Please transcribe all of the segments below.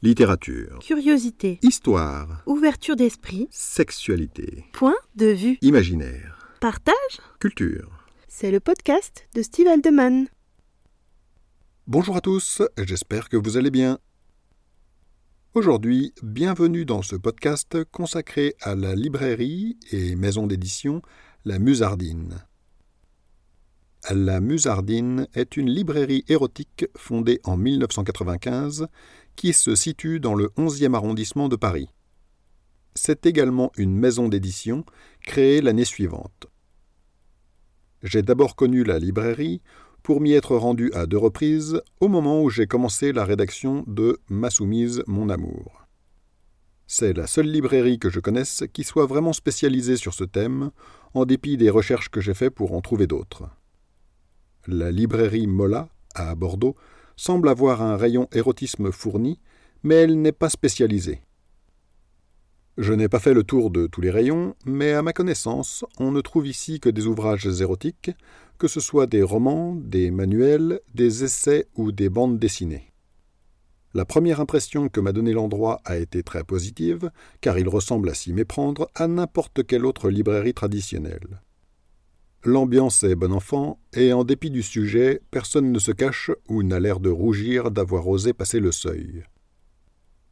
Littérature. Curiosité. Histoire. Ouverture d'esprit. Sexualité. Point de vue. Imaginaire. Partage. Culture. C'est le podcast de Steve Aldeman. Bonjour à tous, j'espère que vous allez bien. Aujourd'hui, bienvenue dans ce podcast consacré à la librairie et maison d'édition La Musardine. La Musardine est une librairie érotique fondée en 1995 qui se situe dans le 11e arrondissement de Paris. C'est également une maison d'édition créée l'année suivante. J'ai d'abord connu la librairie pour m'y être rendu à deux reprises au moment où j'ai commencé la rédaction de Ma soumise, mon amour. C'est la seule librairie que je connaisse qui soit vraiment spécialisée sur ce thème, en dépit des recherches que j'ai faites pour en trouver d'autres. La librairie Mola, à Bordeaux, semble avoir un rayon érotisme fourni, mais elle n'est pas spécialisée. Je n'ai pas fait le tour de tous les rayons, mais à ma connaissance, on ne trouve ici que des ouvrages érotiques, que ce soit des romans, des manuels, des essais ou des bandes dessinées. La première impression que m'a donnée l'endroit a été très positive, car il ressemble à s'y méprendre à n'importe quelle autre librairie traditionnelle. L'ambiance est bon enfant, et en dépit du sujet, personne ne se cache ou n'a l'air de rougir d'avoir osé passer le seuil.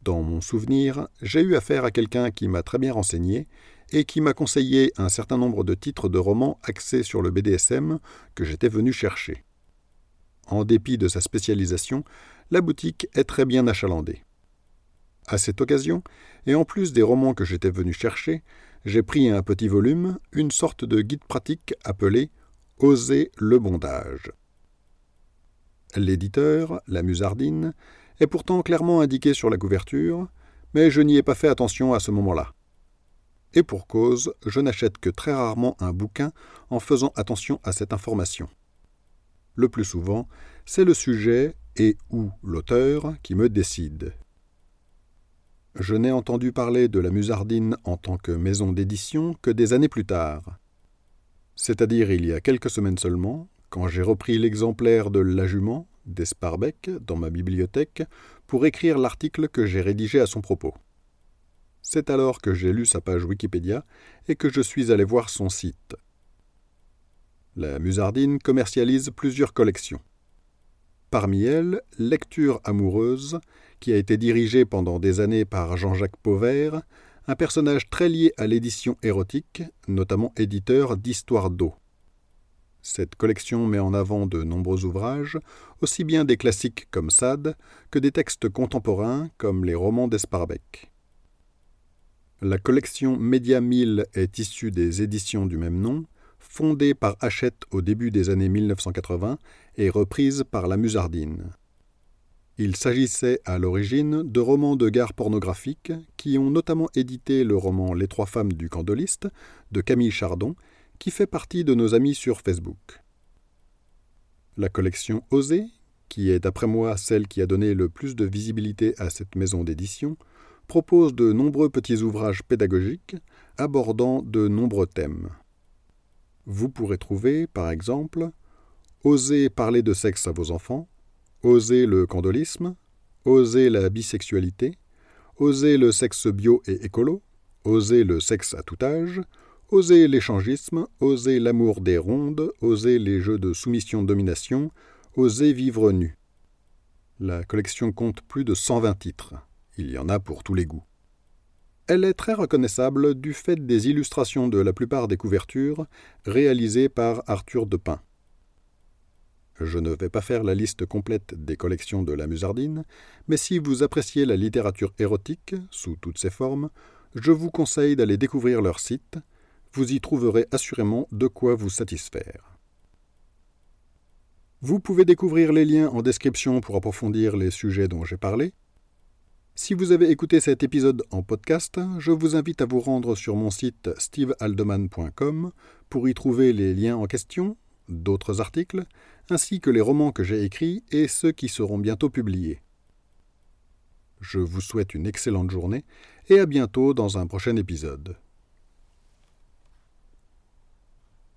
Dans mon souvenir, j'ai eu affaire à quelqu'un qui m'a très bien renseigné et qui m'a conseillé un certain nombre de titres de romans axés sur le BDSM que j'étais venu chercher. En dépit de sa spécialisation, la boutique est très bien achalandée. À cette occasion, et en plus des romans que j'étais venu chercher, j'ai pris un petit volume, une sorte de guide pratique appelé Oser le bondage. L'éditeur, la Musardine, est pourtant clairement indiqué sur la couverture, mais je n'y ai pas fait attention à ce moment-là. Et pour cause, je n'achète que très rarement un bouquin en faisant attention à cette information. Le plus souvent, c'est le sujet et ou l'auteur qui me décide. Je n'ai entendu parler de la Musardine en tant que maison d'édition que des années plus tard. C'est-à-dire il y a quelques semaines seulement, quand j'ai repris l'exemplaire de La Jument d'Esparbeck dans ma bibliothèque pour écrire l'article que j'ai rédigé à son propos. C'est alors que j'ai lu sa page Wikipédia et que je suis allé voir son site. La Musardine commercialise plusieurs collections. Parmi elles, Lecture amoureuse, qui a été dirigée pendant des années par Jean-Jacques Pauvert, un personnage très lié à l'édition érotique, notamment éditeur d'Histoire d'eau. Cette collection met en avant de nombreux ouvrages, aussi bien des classiques comme Sade que des textes contemporains comme les romans d'Esparbeck. La collection Média 1000 est issue des éditions du même nom, fondée par Hachette au début des années 1980 et reprise par la Musardine. Il s'agissait à l'origine de romans de gare pornographiques qui ont notamment édité le roman Les trois femmes du candoliste de Camille Chardon qui fait partie de nos amis sur Facebook. La collection Oser, qui est d'après moi celle qui a donné le plus de visibilité à cette maison d'édition, propose de nombreux petits ouvrages pédagogiques abordant de nombreux thèmes. Vous pourrez trouver, par exemple, Oser parler de sexe à vos enfants, Oser le candolisme, Oser la bisexualité, Oser le sexe bio et écolo, Oser le sexe à tout âge, Oser l'échangisme, oser l'amour des rondes, oser les jeux de soumission-domination, oser vivre nu. La collection compte plus de 120 titres. Il y en a pour tous les goûts. Elle est très reconnaissable du fait des illustrations de la plupart des couvertures réalisées par Arthur Depin. Je ne vais pas faire la liste complète des collections de la Musardine, mais si vous appréciez la littérature érotique, sous toutes ses formes, je vous conseille d'aller découvrir leur site vous y trouverez assurément de quoi vous satisfaire. Vous pouvez découvrir les liens en description pour approfondir les sujets dont j'ai parlé. Si vous avez écouté cet épisode en podcast, je vous invite à vous rendre sur mon site stevealdeman.com pour y trouver les liens en question, d'autres articles, ainsi que les romans que j'ai écrits et ceux qui seront bientôt publiés. Je vous souhaite une excellente journée et à bientôt dans un prochain épisode.